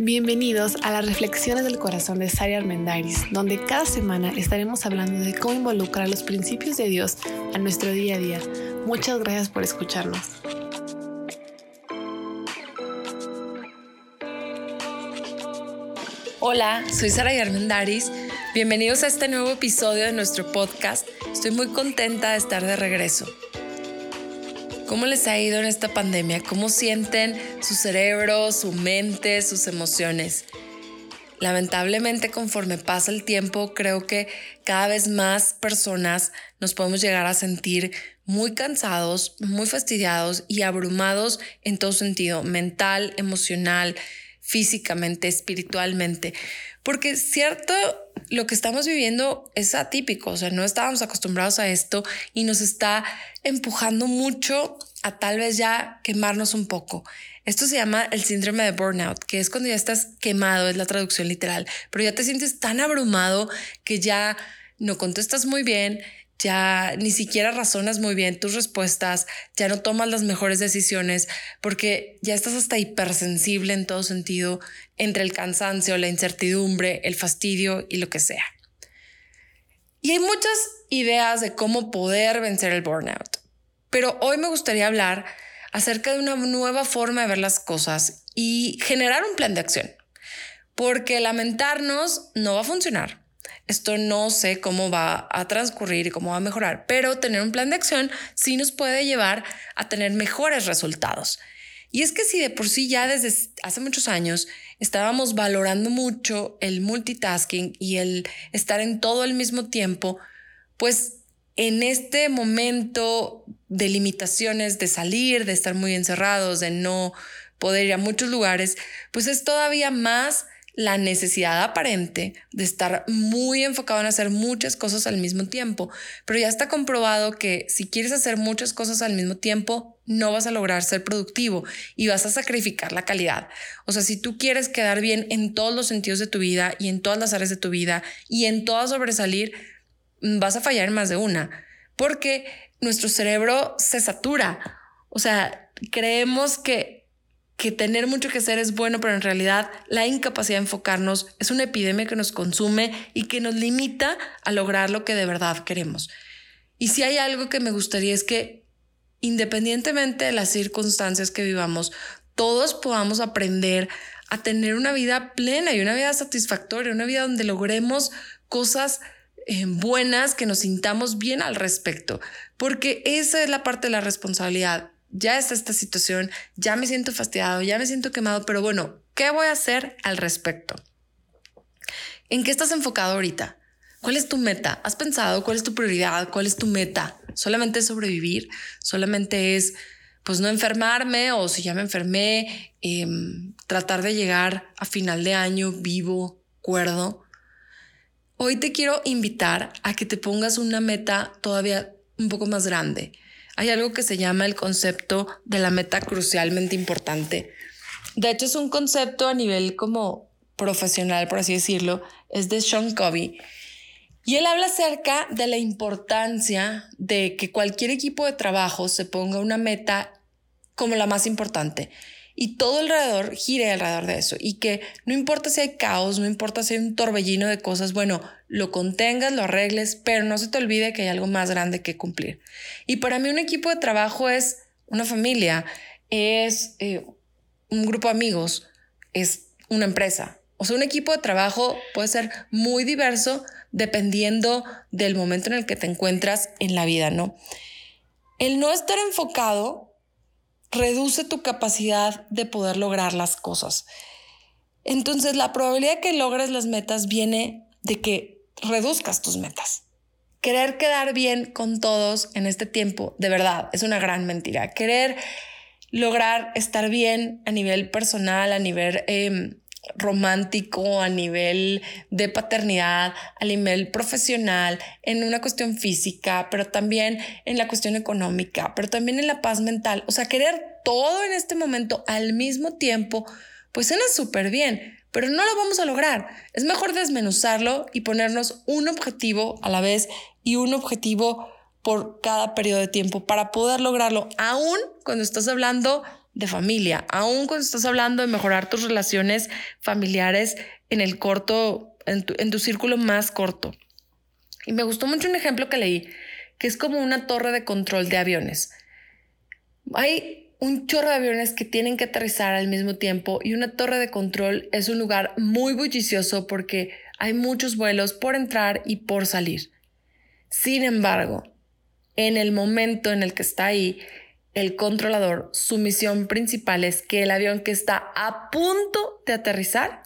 Bienvenidos a las Reflexiones del Corazón de Sari Armendariz, donde cada semana estaremos hablando de cómo involucrar los principios de Dios a nuestro día a día. Muchas gracias por escucharnos. Hola, soy Sara Armendariz. Bienvenidos a este nuevo episodio de nuestro podcast. Estoy muy contenta de estar de regreso. ¿Cómo les ha ido en esta pandemia? ¿Cómo sienten su cerebro, su mente, sus emociones? Lamentablemente, conforme pasa el tiempo, creo que cada vez más personas nos podemos llegar a sentir muy cansados, muy fastidiados y abrumados en todo sentido, mental, emocional, físicamente, espiritualmente. Porque cierto, lo que estamos viviendo es atípico, o sea, no estábamos acostumbrados a esto y nos está empujando mucho a tal vez ya quemarnos un poco. Esto se llama el síndrome de burnout, que es cuando ya estás quemado, es la traducción literal, pero ya te sientes tan abrumado que ya no contestas muy bien, ya ni siquiera razonas muy bien tus respuestas, ya no tomas las mejores decisiones porque ya estás hasta hipersensible en todo sentido entre el cansancio, la incertidumbre, el fastidio y lo que sea. Y hay muchas ideas de cómo poder vencer el burnout, pero hoy me gustaría hablar acerca de una nueva forma de ver las cosas y generar un plan de acción, porque lamentarnos no va a funcionar esto no sé cómo va a transcurrir y cómo va a mejorar, pero tener un plan de acción sí nos puede llevar a tener mejores resultados. Y es que si de por sí ya desde hace muchos años estábamos valorando mucho el multitasking y el estar en todo al mismo tiempo, pues en este momento de limitaciones, de salir, de estar muy encerrados, de no poder ir a muchos lugares, pues es todavía más la necesidad aparente de estar muy enfocado en hacer muchas cosas al mismo tiempo, pero ya está comprobado que si quieres hacer muchas cosas al mismo tiempo, no vas a lograr ser productivo y vas a sacrificar la calidad. O sea, si tú quieres quedar bien en todos los sentidos de tu vida y en todas las áreas de tu vida y en todas sobresalir, vas a fallar en más de una, porque nuestro cerebro se satura. O sea, creemos que que tener mucho que hacer es bueno, pero en realidad la incapacidad de enfocarnos es una epidemia que nos consume y que nos limita a lograr lo que de verdad queremos. Y si hay algo que me gustaría es que independientemente de las circunstancias que vivamos, todos podamos aprender a tener una vida plena y una vida satisfactoria, una vida donde logremos cosas eh, buenas, que nos sintamos bien al respecto, porque esa es la parte de la responsabilidad ya está esta situación, ya me siento fastidiado, ya me siento quemado, pero bueno, ¿qué voy a hacer al respecto? ¿En qué estás enfocado ahorita? ¿Cuál es tu meta? ¿Has pensado cuál es tu prioridad? ¿Cuál es tu meta? ¿Solamente es sobrevivir? ¿Solamente es pues no enfermarme o si ya me enfermé, em, tratar de llegar a final de año vivo, cuerdo? Hoy te quiero invitar a que te pongas una meta todavía un poco más grande hay algo que se llama el concepto de la meta crucialmente importante. De hecho, es un concepto a nivel como profesional, por así decirlo, es de Sean Covey. Y él habla acerca de la importancia de que cualquier equipo de trabajo se ponga una meta como la más importante y todo alrededor gire alrededor de eso y que no importa si hay caos, no importa si hay un torbellino de cosas, bueno, lo contengas, lo arregles, pero no se te olvide que hay algo más grande que cumplir. Y para mí un equipo de trabajo es una familia, es eh, un grupo de amigos, es una empresa. O sea, un equipo de trabajo puede ser muy diverso dependiendo del momento en el que te encuentras en la vida, ¿no? El no estar enfocado reduce tu capacidad de poder lograr las cosas. Entonces, la probabilidad de que logres las metas viene de que reduzcas tus metas. Querer quedar bien con todos en este tiempo, de verdad, es una gran mentira. Querer lograr estar bien a nivel personal, a nivel em, romántico, a nivel de paternidad, a nivel profesional, en una cuestión física, pero también en la cuestión económica, pero también en la paz mental. O sea, querer todo en este momento al mismo tiempo, pues suena súper bien, pero no lo vamos a lograr. Es mejor desmenuzarlo y ponernos un objetivo a la vez y un objetivo por cada periodo de tiempo para poder lograrlo, aún cuando estás hablando de familia, aún cuando estás hablando de mejorar tus relaciones familiares en el corto, en tu, en tu círculo más corto. Y me gustó mucho un ejemplo que leí, que es como una torre de control de aviones. Hay un chorro de aviones que tienen que aterrizar al mismo tiempo y una torre de control es un lugar muy bullicioso porque hay muchos vuelos por entrar y por salir. Sin embargo, en el momento en el que está ahí, el controlador, su misión principal es que el avión que está a punto de aterrizar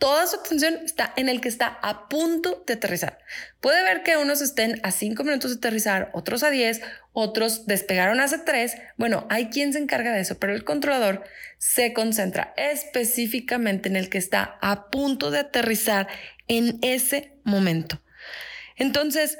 Toda su atención está en el que está a punto de aterrizar. Puede ver que unos estén a 5 minutos de aterrizar, otros a 10, otros despegaron hace 3. Bueno, hay quien se encarga de eso, pero el controlador se concentra específicamente en el que está a punto de aterrizar en ese momento. Entonces,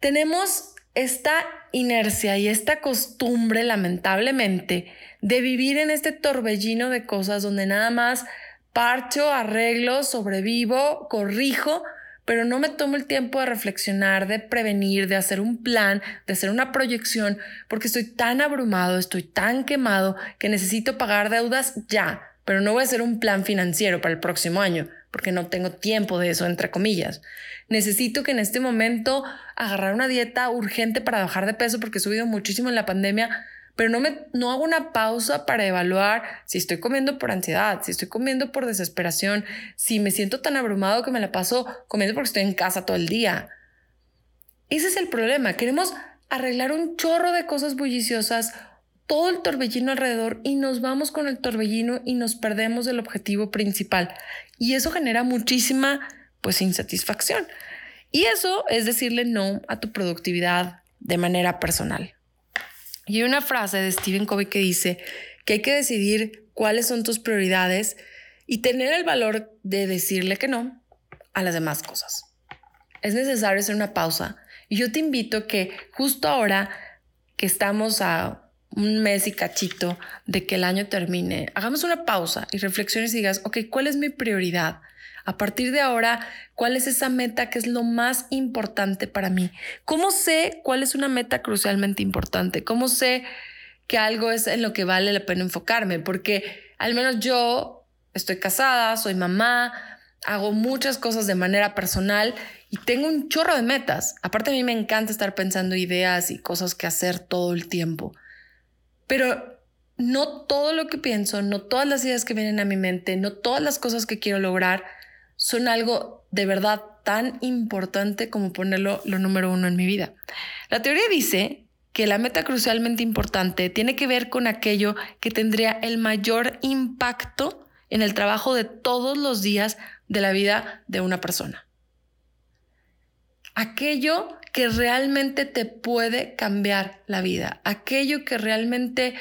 tenemos esta inercia y esta costumbre, lamentablemente, de vivir en este torbellino de cosas donde nada más parcho, arreglo, sobrevivo, corrijo, pero no me tomo el tiempo de reflexionar, de prevenir, de hacer un plan, de hacer una proyección, porque estoy tan abrumado, estoy tan quemado que necesito pagar deudas ya, pero no voy a hacer un plan financiero para el próximo año, porque no tengo tiempo de eso, entre comillas. Necesito que en este momento agarrar una dieta urgente para bajar de peso porque he subido muchísimo en la pandemia, pero no, me, no hago una pausa para evaluar si estoy comiendo por ansiedad, si estoy comiendo por desesperación, si me siento tan abrumado que me la paso comiendo porque estoy en casa todo el día. Ese es el problema. Queremos arreglar un chorro de cosas bulliciosas, todo el torbellino alrededor y nos vamos con el torbellino y nos perdemos del objetivo principal. Y eso genera muchísima pues insatisfacción. Y eso es decirle no a tu productividad de manera personal. Y hay una frase de Stephen Covey que dice que hay que decidir cuáles son tus prioridades y tener el valor de decirle que no a las demás cosas. Es necesario hacer una pausa y yo te invito que justo ahora que estamos a un mes y cachito de que el año termine, hagamos una pausa y reflexiones y digas, ok, ¿cuál es mi prioridad? A partir de ahora, ¿cuál es esa meta que es lo más importante para mí? ¿Cómo sé cuál es una meta crucialmente importante? ¿Cómo sé que algo es en lo que vale la pena enfocarme? Porque al menos yo estoy casada, soy mamá, hago muchas cosas de manera personal y tengo un chorro de metas. Aparte a mí me encanta estar pensando ideas y cosas que hacer todo el tiempo. Pero no todo lo que pienso, no todas las ideas que vienen a mi mente, no todas las cosas que quiero lograr son algo de verdad tan importante como ponerlo lo número uno en mi vida. La teoría dice que la meta crucialmente importante tiene que ver con aquello que tendría el mayor impacto en el trabajo de todos los días de la vida de una persona. Aquello que realmente te puede cambiar la vida, aquello que realmente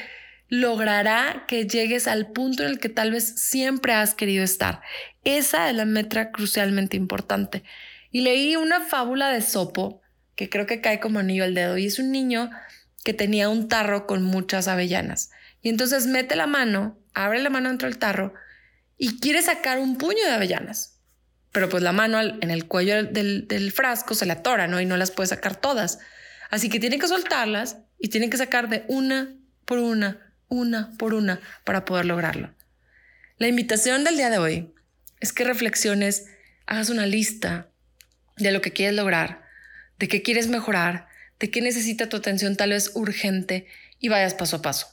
logrará que llegues al punto en el que tal vez siempre has querido estar. Esa es la meta crucialmente importante. Y leí una fábula de Sopo que creo que cae como anillo al dedo y es un niño que tenía un tarro con muchas avellanas. Y entonces mete la mano, abre la mano dentro del tarro y quiere sacar un puño de avellanas. Pero pues la mano en el cuello del, del frasco se le atora, ¿no? Y no las puede sacar todas. Así que tiene que soltarlas y tiene que sacar de una por una una por una para poder lograrlo. La invitación del día de hoy es que reflexiones, hagas una lista de lo que quieres lograr, de qué quieres mejorar, de qué necesita tu atención tal vez urgente y vayas paso a paso.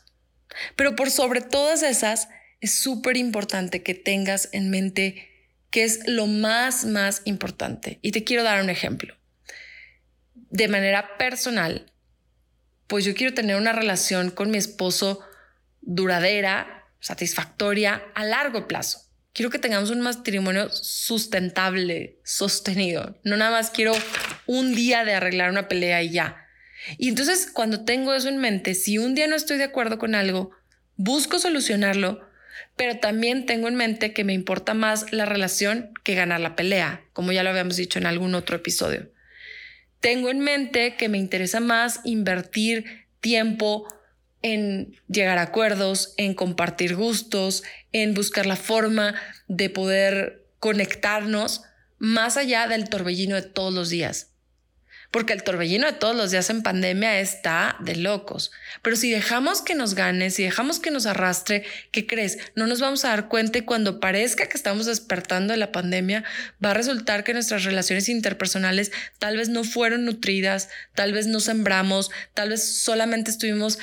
Pero por sobre todas esas, es súper importante que tengas en mente qué es lo más, más importante. Y te quiero dar un ejemplo. De manera personal, pues yo quiero tener una relación con mi esposo duradera, satisfactoria a largo plazo. Quiero que tengamos un matrimonio sustentable, sostenido. No nada más quiero un día de arreglar una pelea y ya. Y entonces cuando tengo eso en mente, si un día no estoy de acuerdo con algo, busco solucionarlo, pero también tengo en mente que me importa más la relación que ganar la pelea, como ya lo habíamos dicho en algún otro episodio. Tengo en mente que me interesa más invertir tiempo, en llegar a acuerdos, en compartir gustos, en buscar la forma de poder conectarnos más allá del torbellino de todos los días. Porque el torbellino de todos los días en pandemia está de locos. Pero si dejamos que nos gane, si dejamos que nos arrastre, ¿qué crees? No nos vamos a dar cuenta cuando parezca que estamos despertando de la pandemia, va a resultar que nuestras relaciones interpersonales tal vez no fueron nutridas, tal vez no sembramos, tal vez solamente estuvimos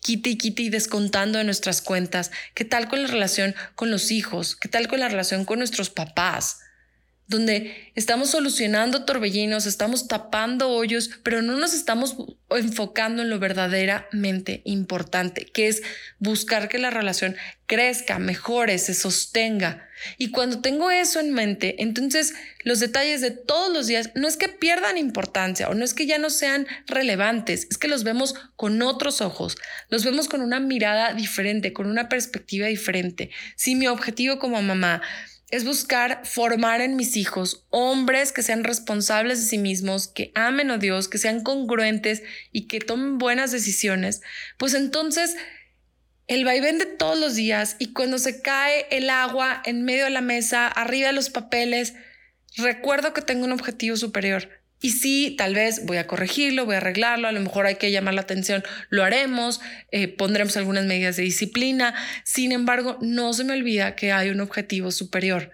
quite y y descontando de nuestras cuentas. ¿Qué tal con la relación con los hijos? ¿Qué tal con la relación con nuestros papás? Donde estamos solucionando torbellinos, estamos tapando hoyos, pero no nos estamos enfocando en lo verdaderamente importante, que es buscar que la relación crezca, mejore, se sostenga. Y cuando tengo eso en mente, entonces los detalles de todos los días no es que pierdan importancia o no es que ya no sean relevantes, es que los vemos con otros ojos, los vemos con una mirada diferente, con una perspectiva diferente. Si mi objetivo como mamá es buscar formar en mis hijos hombres que sean responsables de sí mismos, que amen a Dios, que sean congruentes y que tomen buenas decisiones, pues entonces el vaivén de todos los días y cuando se cae el agua en medio de la mesa, arriba de los papeles, recuerdo que tengo un objetivo superior y sí, tal vez voy a corregirlo, voy a arreglarlo, a lo mejor hay que llamar la atención, lo haremos, eh, pondremos algunas medidas de disciplina. Sin embargo, no se me olvida que hay un objetivo superior.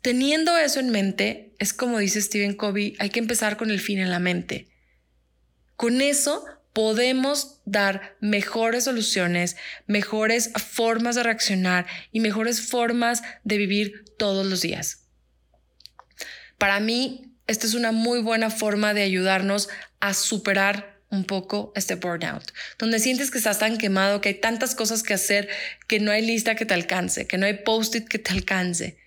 Teniendo eso en mente, es como dice Stephen Covey, hay que empezar con el fin en la mente. Con eso podemos dar mejores soluciones, mejores formas de reaccionar y mejores formas de vivir todos los días. Para mí, esta es una muy buena forma de ayudarnos a superar un poco este burnout, donde sientes que estás tan quemado, que hay tantas cosas que hacer, que no hay lista que te alcance, que no hay post-it que te alcance.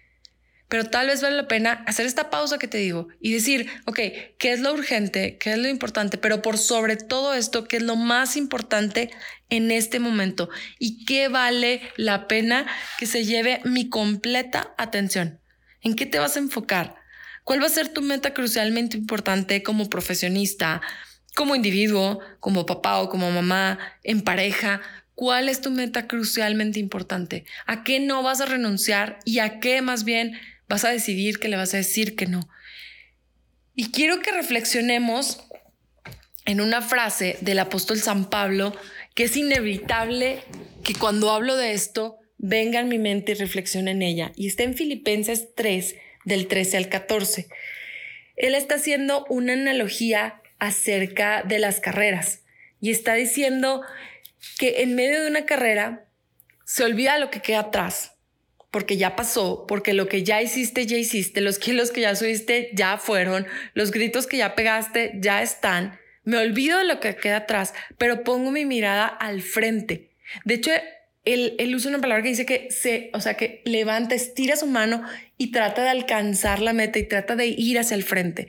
Pero tal vez vale la pena hacer esta pausa que te digo y decir, ok, ¿qué es lo urgente? ¿Qué es lo importante? Pero por sobre todo esto, ¿qué es lo más importante en este momento? ¿Y qué vale la pena que se lleve mi completa atención? ¿En qué te vas a enfocar? ¿Cuál va a ser tu meta crucialmente importante como profesionista, como individuo, como papá o como mamá, en pareja? ¿Cuál es tu meta crucialmente importante? ¿A qué no vas a renunciar y a qué más bien vas a decidir que le vas a decir que no? Y quiero que reflexionemos en una frase del apóstol San Pablo que es inevitable que cuando hablo de esto venga en mi mente y reflexione en ella. Y está en Filipenses 3, del 13 al 14. Él está haciendo una analogía acerca de las carreras y está diciendo que en medio de una carrera se olvida lo que queda atrás, porque ya pasó, porque lo que ya hiciste, ya hiciste, los kilos que ya subiste ya fueron, los gritos que ya pegaste ya están. Me olvido de lo que queda atrás, pero pongo mi mirada al frente. De hecho, él, usa una palabra que dice que se, o sea, que levanta, estira su mano y trata de alcanzar la meta y trata de ir hacia el frente.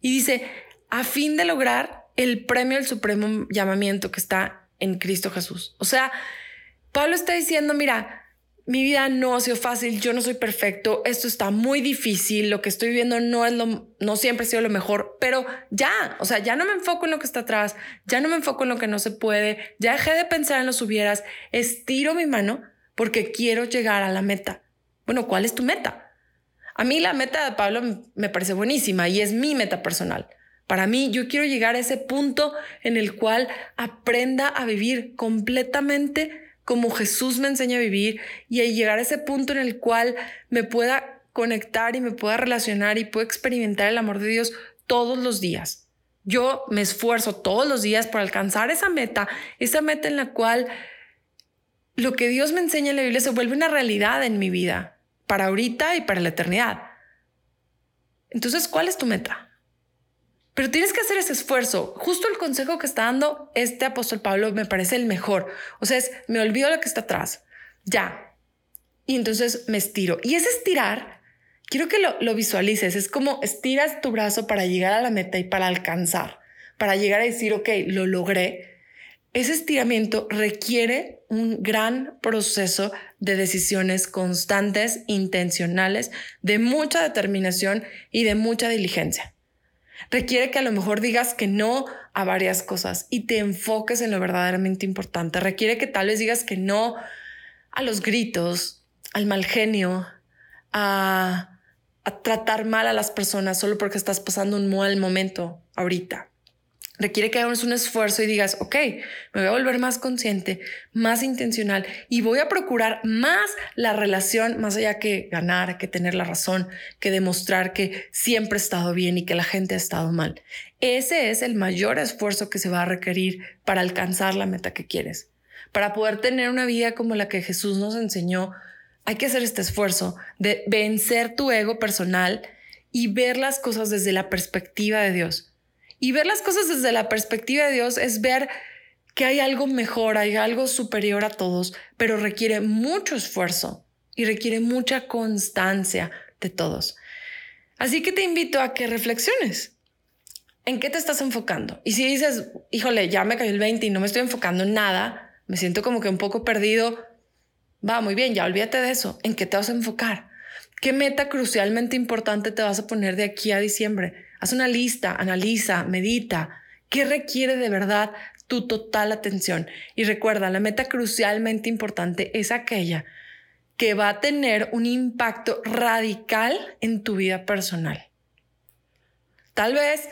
Y dice, a fin de lograr el premio del supremo llamamiento que está en Cristo Jesús. O sea, Pablo está diciendo, mira, mi vida no ha sido fácil, yo no soy perfecto, esto está muy difícil, lo que estoy viviendo no es lo, no siempre ha sido lo mejor, pero ya, o sea, ya no me enfoco en lo que está atrás, ya no me enfoco en lo que no se puede, ya dejé de pensar en los hubieras, estiro mi mano porque quiero llegar a la meta. Bueno, ¿cuál es tu meta? A mí la meta de Pablo me parece buenísima y es mi meta personal. Para mí, yo quiero llegar a ese punto en el cual aprenda a vivir completamente como Jesús me enseña a vivir y a llegar a ese punto en el cual me pueda conectar y me pueda relacionar y pueda experimentar el amor de Dios todos los días. Yo me esfuerzo todos los días por alcanzar esa meta, esa meta en la cual lo que Dios me enseña en la Biblia se vuelve una realidad en mi vida, para ahorita y para la eternidad. Entonces, ¿cuál es tu meta? Pero tienes que hacer ese esfuerzo. Justo el consejo que está dando este apóstol Pablo me parece el mejor. O sea, es, me olvido lo que está atrás. Ya. Y entonces me estiro. Y ese estirar, quiero que lo, visualices. Es como estiras tu brazo para llegar a la meta y para alcanzar. Para llegar a decir, ok, lo logré. Ese estiramiento requiere un gran proceso de decisiones constantes, intencionales, de mucha determinación y de mucha diligencia. Requiere que a lo mejor digas que no a varias cosas y te enfoques en lo verdaderamente importante. Requiere que tal vez digas que no a los gritos, al mal genio, a, a tratar mal a las personas solo porque estás pasando un mal momento ahorita requiere que hagas un esfuerzo y digas, ok, me voy a volver más consciente, más intencional y voy a procurar más la relación, más allá que ganar, que tener la razón, que demostrar que siempre he estado bien y que la gente ha estado mal. Ese es el mayor esfuerzo que se va a requerir para alcanzar la meta que quieres. Para poder tener una vida como la que Jesús nos enseñó, hay que hacer este esfuerzo de vencer tu ego personal y ver las cosas desde la perspectiva de Dios y ver las cosas desde la perspectiva de Dios es ver que hay algo mejor, hay algo superior a todos, pero requiere mucho esfuerzo y requiere mucha constancia de todos. Así que te invito a que reflexiones. ¿En qué te estás enfocando? Y si dices, híjole, ya me cayó el 20 y no me estoy enfocando en nada, me siento como que un poco perdido, va muy bien, ya olvídate de eso. ¿En qué te vas a enfocar? ¿Qué meta crucialmente importante te vas a poner de aquí a diciembre? Haz una lista, analiza, medita. ¿Qué requiere de verdad tu total atención? Y recuerda, la meta crucialmente importante es aquella que va a tener un impacto radical en tu vida personal. Tal vez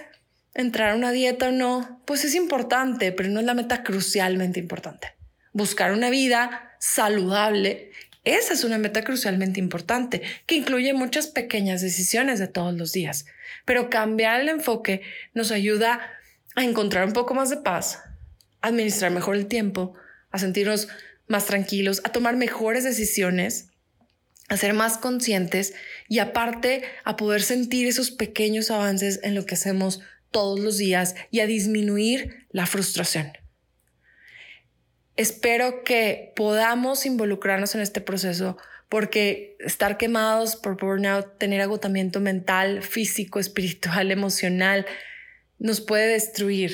entrar a una dieta o no, pues es importante, pero no es la meta crucialmente importante. Buscar una vida saludable, esa es una meta crucialmente importante, que incluye muchas pequeñas decisiones de todos los días. Pero cambiar el enfoque nos ayuda a encontrar un poco más de paz, administrar mejor el tiempo, a sentirnos más tranquilos, a tomar mejores decisiones, a ser más conscientes y aparte a poder sentir esos pequeños avances en lo que hacemos todos los días y a disminuir la frustración. Espero que podamos involucrarnos en este proceso porque estar quemados por burnout, tener agotamiento mental, físico, espiritual, emocional, nos puede destruir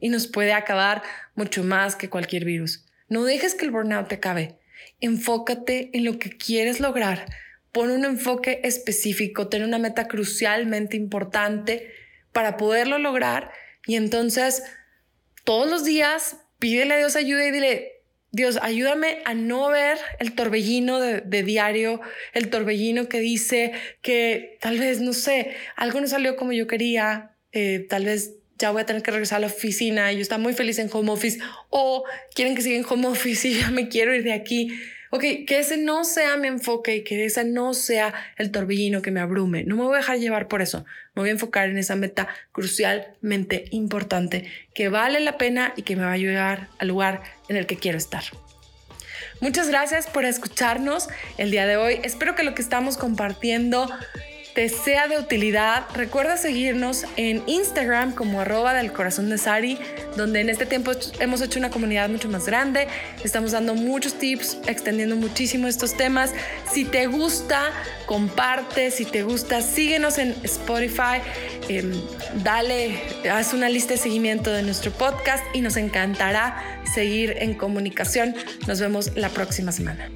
y nos puede acabar mucho más que cualquier virus. No dejes que el burnout te acabe. Enfócate en lo que quieres lograr. Pon un enfoque específico, ten una meta crucialmente importante para poderlo lograr y entonces todos los días pídele a Dios ayuda y dile, Dios, ayúdame a no ver el torbellino de, diario, el torbellino que dice que tal vez, no sé, algo no salió como yo quería, eh, tal vez ya voy a tener que regresar a la oficina yo estaba muy feliz en home office o quieren que siga en home office y ya me quiero ir de aquí. Ok, que ese no sea mi enfoque y que ese no sea el torbellino que me abrume. No me voy a dejar llevar por eso. Me voy a enfocar en esa meta crucialmente importante que vale la pena y que me va a ayudar al lugar en el que quiero estar. Muchas gracias por escucharnos el día de hoy. Espero que lo que estamos compartiendo te sea de utilidad, recuerda seguirnos en Instagram como arroba del corazón de Sari, donde en este tiempo hemos hecho una comunidad mucho más grande. Estamos dando muchos tips, extendiendo muchísimo estos temas. Si te gusta, comparte. Si te gusta, síguenos en Spotify. Em, dale, haz una lista de seguimiento de nuestro podcast y nos encantará seguir en comunicación. Nos vemos la próxima semana.